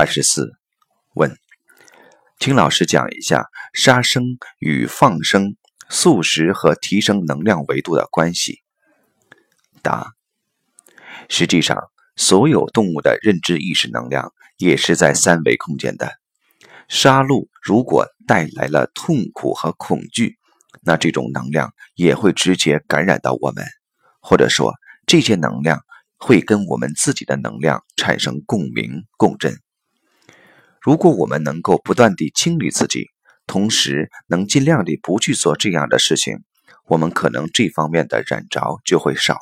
二十四，问，请老师讲一下杀生与放生、素食和提升能量维度的关系。答：实际上，所有动物的认知意识能量也是在三维空间的。杀戮如果带来了痛苦和恐惧，那这种能量也会直接感染到我们，或者说这些能量会跟我们自己的能量产生共鸣共振。如果我们能够不断地清理自己，同时能尽量地不去做这样的事情，我们可能这方面的染着就会少。